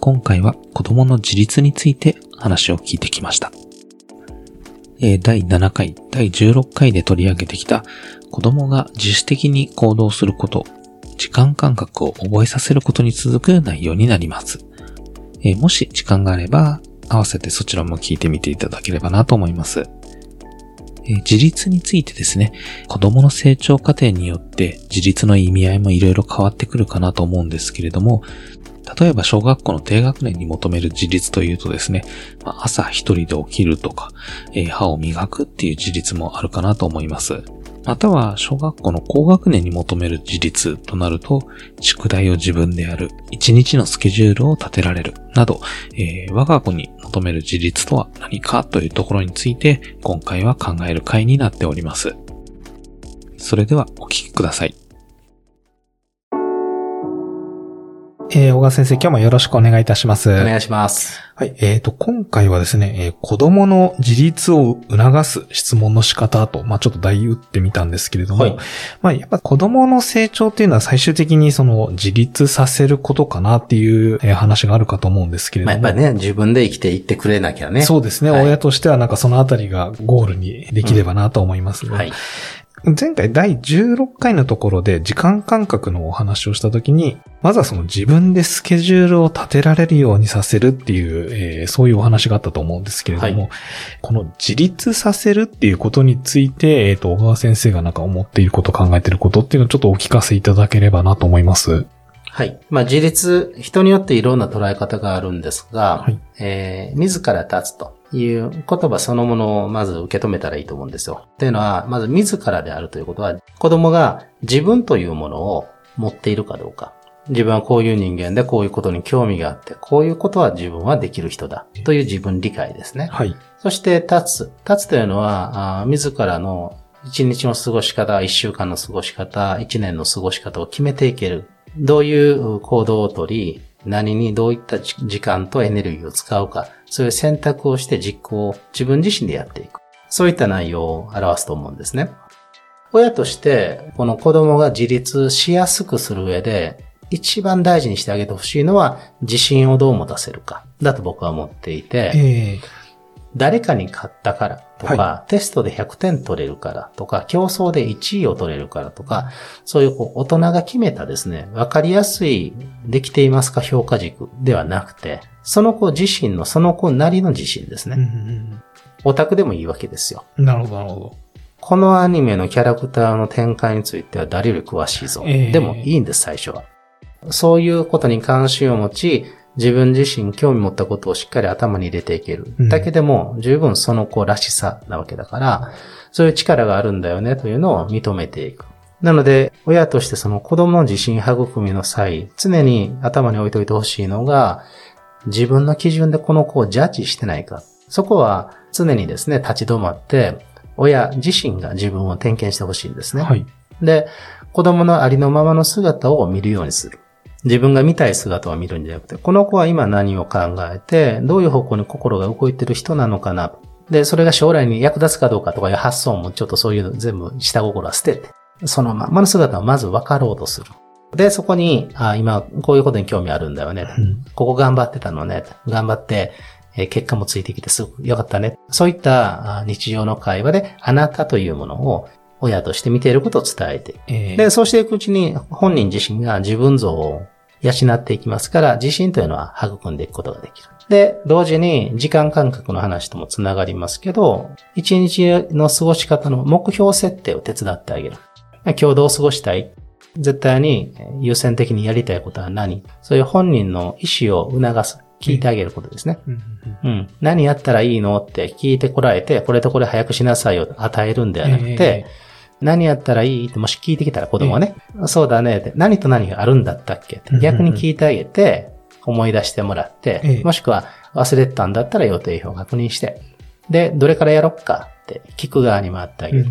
今回は子供の自立について話を聞いてきました。第7回、第16回で取り上げてきた子供が自主的に行動すること、時間感覚を覚えさせることに続く内容になります。もし時間があれば、合わせてそちらも聞いてみていただければなと思います。自立についてですね、子供の成長過程によって自立の意味合いもいろいろ変わってくるかなと思うんですけれども、例えば小学校の低学年に求める自立というとですね、まあ朝一人で起きるとか、えー歯を磨くっていう自立もあるかなと思います。または小学校の高学年に求める自立となると、宿題を自分でやる、一日のスケジュールを立てられる、など、えー我が子に求める自立とは何かというところについて、今回は考える回になっております。それではお聞きください。えー、小川先生、今日もよろしくお願いいたします。お願いします。はい。えっ、と、今回はですね、えー子供の自立を促す質問の仕方と、まあちょっと題打ってみたんですけれども、はいまあやっぱ子供の成長っていうのは最終的にその自立させることかなっていう、えー話があるかと思うんですけれども。まあ、やっぱりね、自分で生きていってくれなきゃね。そうですね、はい親としてはなんかそのあたりがゴールにできればなと思いますが、はい。前回第16回のところで時間感覚のお話をしたときに、まずはその自分でスケジュールを立てられるようにさせるっていう、えーそういうお話があったと思うんですけれども、はいこの自立させるっていうことについて、えっ、と、小川先生がなんか思っていること、考えていることっていうのをちょっとお聞かせいただければなと思います。はい。まあ、自立、人によっていろんな捉え方があるんですが、はいえー自ら立つという言葉そのものをまず受け止めたらいいと思うんですよ。というのは、まず自らであるということは、子供が自分というものを持っているかどうか。自分はこういう人間でこういうことに興味があって、こういうことは自分はできる人だ。という自分理解ですね。はい。そして立つ。立つというのは、あー自らの一日の過ごし方、一週間の過ごし方、一年の過ごし方を決めていける。どういう行動をとり、何にどういった時間とエネルギーを使うか、そういう選択をして実行を自分自身でやっていく。そういった内容を表すと思うんですね。親として、この子供が自立しやすくする上で、一番大事にしてあげてほしいのは、自信をどう持たせるか、だと僕は思っていて、え誰かに勝ったからとか、はテストで100点取れるからとか、競争で1位を取れるからとか、そういうこう大人が決めたですね、わかりやすい、できていますか評価軸ではなくて、その子自身のその子なりの自信ですーうんね。うんオタクでもいいわけですよ。うんなるほど、なるほど。このアニメのキャラクターの展開については誰より詳しいぞ。ええでもいいんです、最初は。そういうことに関心を持ち、自分自身興味持ったことをしっかり頭に入れていける。うんだけでも十分その子らしさなわけだから、そういう力があるんだよねというのを認めていく。なので、親としてその子供の自信育みの際、常に頭に置いておいてほしいのが、自分の基準でこの子をジャッジしてないか。そこは常にですね、立ち止まって、親自身が自分を点検してほしいんですね。はい。で、子供のありのままの姿を見るようにする。自分が見たい姿を見るんじゃなくて、この子は今何を考えて、どういう方向に心が動いてる人なのかな。で、それが将来に役立つかどうかとかいう発想もちょっとそういうの全部下心は捨てて、そのままの姿をまず分かろうとする。で、そこに、あ今、こういうことに興味あるんだよね。うんここ頑張ってたのね。頑張って、えー結果もついてきてすごく良かったね。そういったあ日常の会話で、あなたというものを親として見ていることを伝えてえーで、そうしていくうちに本人自身が自分像を養っていきますから、自信というのは育んでいくことができる。で、同時に時間感覚の話ともつながりますけど、一日の過ごし方の目標設定を手伝ってあげる。今日どう過ごしたい？絶対に優先的にやりたいことは何？そういう本人の意思を促す。聞いてあげることですね。うん。何やったらいいの？って聞いてこられて、これとこれ早くしなさいよと与えるんではなくて、何やったらいい？ってもし聞いてきたら子供はね、そうだねって、何と何があるんだったっけ？って逆に聞いてあげて、思い出してもらって、ええ。もしくは忘れてたんだったら予定表を確認して、で、どれからやろっか？って聞く側に回ってあげる。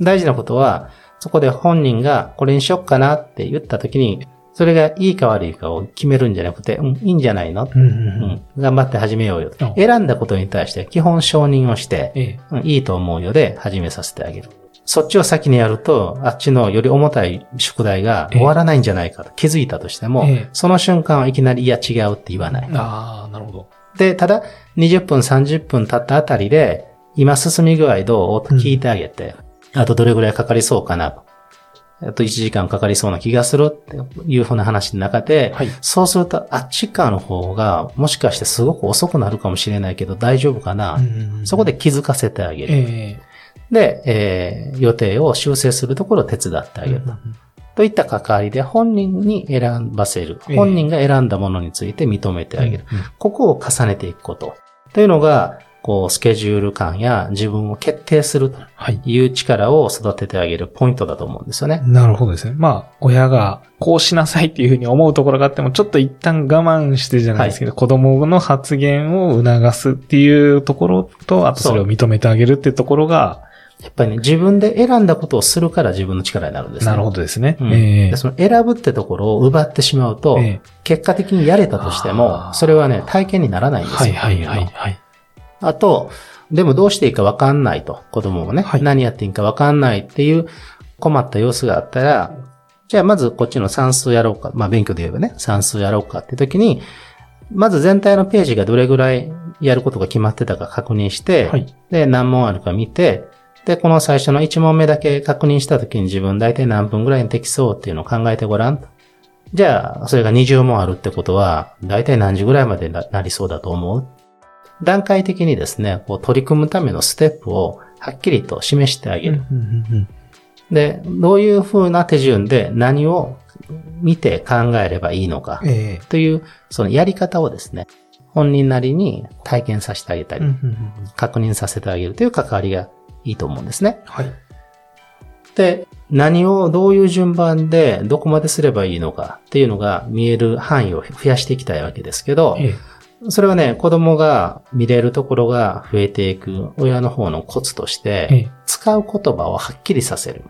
大事なことは、そこで本人がこれにしよっかなって言った時に、それがいいか悪いかを決めるんじゃなくて、うん、いいんじゃないの、うんうんううん。ん、頑張って始めようよ。あ。選んだことに対して基本承認をして、いいと思うよで始めさせてあげる。そっちを先にやると、あっちのより重たい宿題が終わらないんじゃないかと気づいたとしても、ええその瞬間はいきなり、いや違うって言わない。ああ、なるほど。で、ただ、20分、30分経ったあたりで、今進み具合どう？と聞いてあげて、あとどれぐらいかかりそうかなと。あと1時間かかりそうな気がするっていうふうな話の中で、はい。そうすると、あっち側の方が、もしかしてすごく遅くなるかもしれないけど大丈夫かな？そこで、気づかせてあげる。えで、えー予定を修正するところを手伝ってあえげると。といった関わりで本人に選ばせる。ええ本人が選んだものについて認めてあげる。ここを重ねていくこと。というのが、こう、スケジュール感や自分を決定するとはい。いう力を育ててあげるポイントだと思うんですよね。なるほどですね。まあ、親がこうしなさいっていうふうに思うところがあっても、ちょっと一旦我慢してじゃないですけど、子供の発言を促すっていうところと、あとそれを認めてあげるっていうところが、やっぱりね、自分で選んだことをするから自分の力になるんですね。なるほどですね。うんええでその選ぶってところを奪ってしまうと、ええ結果的にやれたとしてあも、ーそれはね、体験にならないんですよ。はいはいはいはい。あと、でもどうしていいかわかんないと、子供もね、はい何やっていいかわかんないっていう困った様子があったら、じゃあまずこっちの算数やろうか、まあ勉強で言えばね、算数やろうかって時に、まず全体のページがどれぐらいやることが決まってたか確認して、はい。で、何問あるか見て、で、この最初の1問目だけ確認した時に自分大体何分ぐらいにできそうっていうのを考えてごらんと。じゃあ、それが20問あるってことは、大体何時ぐらいまでななりそうだと思う。段階的にですね、こう取り組むためのステップをはっきりと示してあげる。で、どういう風な手順で何を見て考えればいいのか。ええ。という、そのやり方をですね、本人なりに体験させてあげたり、確認させてあげるという関わりがいいと思うんですね。はい。で、何をどういう順番でどこまですればいいのかっていうのが見える範囲を増やしていきたいわけですけど、ええそれはね、子供が見れるところが増えていく親の方のコツとして、ええ使う言葉をはっきりさせる。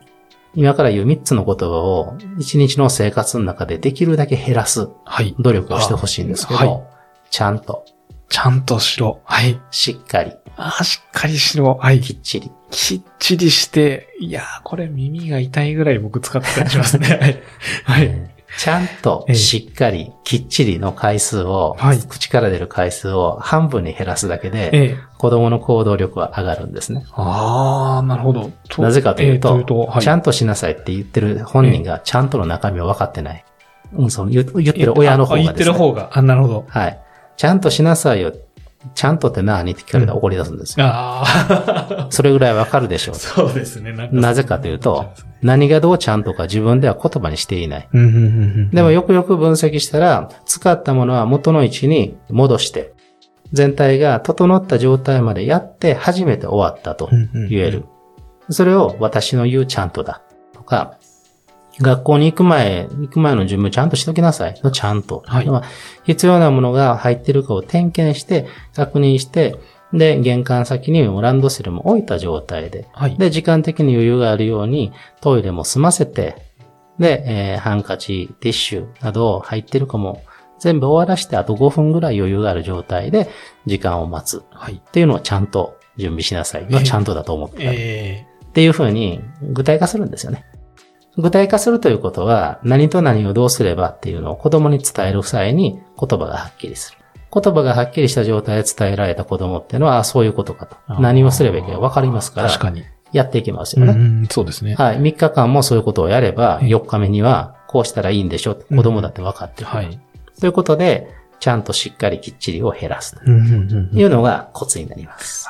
今から言う3つの言葉を一日の生活の中でできるだけ減らすはい。努力をしてほしいんですけど、あはいちゃんと、ちゃんとしろ。はい。しっかり、ああ、しっかりしろ。はい。きっちり。きっちりして、いやー、これ耳が痛いぐらい僕使ってたりしますね。はい。はい。ちゃんとええしっかり、きっちりの回数を、はい口から出る回数を半分に減らすだけで、ええ。子供の行動力は上がるんですね。ああ、なるほど。となぜかというと、ええとはい、ちゃんとしなさいって言ってる本人がちゃんとの中身を分かってない。うん、その言言ってる親の方があ言ってですね。る方が。あ、なるほど。はい。ちゃんとしなさいよ。ちゃんとって何って聞かれたら怒り出すんですよ。ああ。それぐらいわかるでしょう。そうですね。なぜかというと、何がどうちゃんとか自分では言葉にしていない。うんうんうんうん。でもよくよく分析したら、使ったものは元の位置に戻して、全体が整った状態までやって初めて終わったと言える。それを私の言うちゃんとだ。とか、学校に行く前、行く前の準備ちゃんとしときなさい。のちゃんと。はいまあ必要なものが入ってるかを点検して、確認して、で、玄関先にもランドセルも置いた状態で、はい。で、時間的に余裕があるようにトイレも済ませて、で、えーハンカチ、ティッシュなど入ってるかも全部終わらしてあと5分ぐらい余裕がある状態で時間を待つはい。っていうのをちゃんと準備しなさい。はちゃんとだと思ってたえっていうふうに具体化するんですよね。具体化するということは何と何をどうすればっていうのを子供に伝える際に言葉がはっきりする。言葉がはっきりした状態で伝えられた子供っていうのは、あそういうことかと。ー何をすればいいかわかりますから、確かに。やっていきますうよね。ん、そうですね。はい。3日間もそういうことをやれば、ええ4日目にはこうしたらいいんでしょ。子供だって分かってる。はい。ということで、ちゃんとしっかりきっちりを減らすとうんうんうんいうのがコツになります。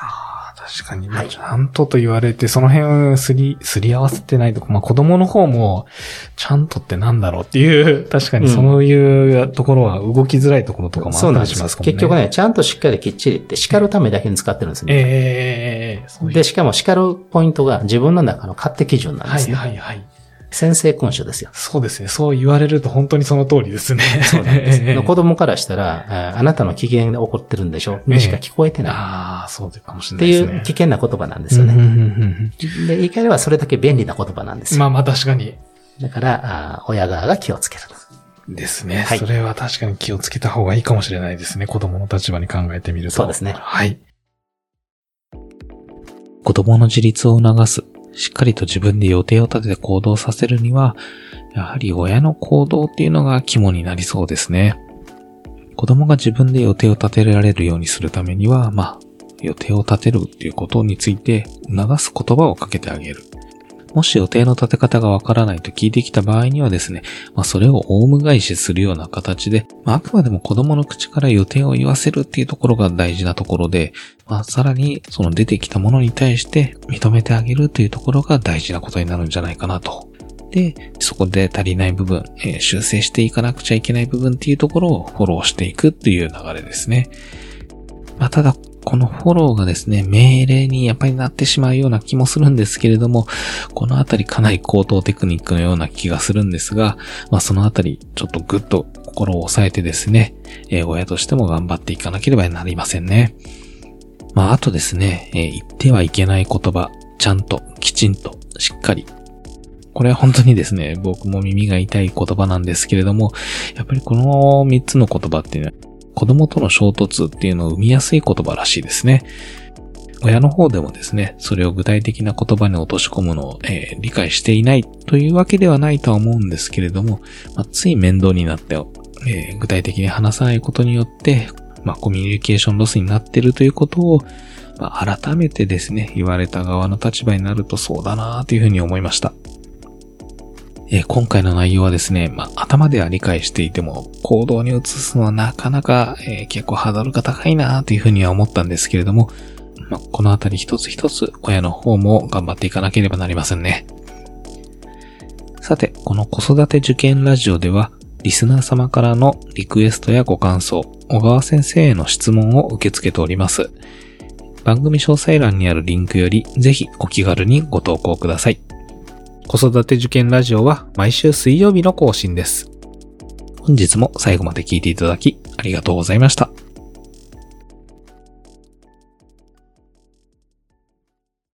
確かに。はいちゃんとと言われて、その辺をすり、すり合わせてないとこ、まあ子供の方も、ちゃんとってなんだろうっていう、確かにそういうところは動きづらいところとかもあったそうなんですりしますかもね。結局ね、ちゃんとしっかりきっちりって叱るためだけに使ってるんですね。ええそういうで、しかも叱るポイントが自分の中の勝手基準なんではいすね。はいはい。先制君主ですよ。そうですね。そう言われると本当にその通りですね。そうなんです。ええ子供からしたら、ああなたの機嫌で怒ってるんでしょ？にしか聞こえてない。ああ、そうかもしってれないですね。いう危険な言葉なんですようんうんね。うんうんで、言い換えればそれだけ便利な言葉なんですよ。まあまあ確かに。だから、あ親側が気をつけると。ですね。はいそれは確かに気をつけた方がいいかもしれないですね。子供の立場に考えてみると。そうですねはい。子供の自立を促す、しっかりと自分で予定を立てて行動させるには、やはり親の行動っていうのが肝になりそうですね。子供が自分で予定を立てられるようにするためには、まあ、予定を立てるっていうことについて促す言葉をかけてあげる。もし予定の立て方がわからないと聞いてきた場合にはですね、まあ、それをオウム返しするような形で、まあ、あくまでも子供の口から予定を言わせるっていうところが大事なところで、まあ、さらにその出てきたものに対して認めてあげるというところが大事なことになるんじゃないかなと。で、そこで足りない部分、えー、修正していかなくちゃいけない部分っていうところをフォローしていくっていう流れですね。まあ、ただ、このフォローがですね、命令にやっぱりなってしまうような気もするんですけれども、このあたりかなり高等テクニックのような気がするんですが、まあそのあたりちょっとぐっと心を抑えてですね、えー、親としても頑張っていかなければなりませんね。まああとですね、えー、言ってはいけない言葉、ちゃんと、きちんと、しっかり。これは本当にですね、僕も耳が痛い言葉なんですけれども、やっぱりこの3つの言葉っていうのは子供との衝突っていうのを生みやすい言葉らしいですね。親の方でもですね、それを具体的な言葉に落とし込むのを、えー、理解していないというわけではないとは思うんですけれども、まあ、つい面倒になって、えー、具体的に話さないことによって、まあ、コミュニケーションロスになっているということを、まあ、改めてですね、言われた側の立場になるとそうだなというふうに思いました。え今回の内容はですね、まあ、頭では理解していても、行動に移すのはなかなか、えー、結構ハードルが高いなというふうには思ったんですけれども、まあ、このあたり一つ一つ親の方も頑張っていかなければなりませんね。さて、この子育て受験ラジオでは、リスナー様からのリクエストやご感想、小川先生への質問を受け付けております。番組詳細欄にあるリンクより、ぜひお気軽にご投稿ください。子育て受験ラジオは毎週水曜日の更新です。本日も最後まで聞いていただきありがとうございました。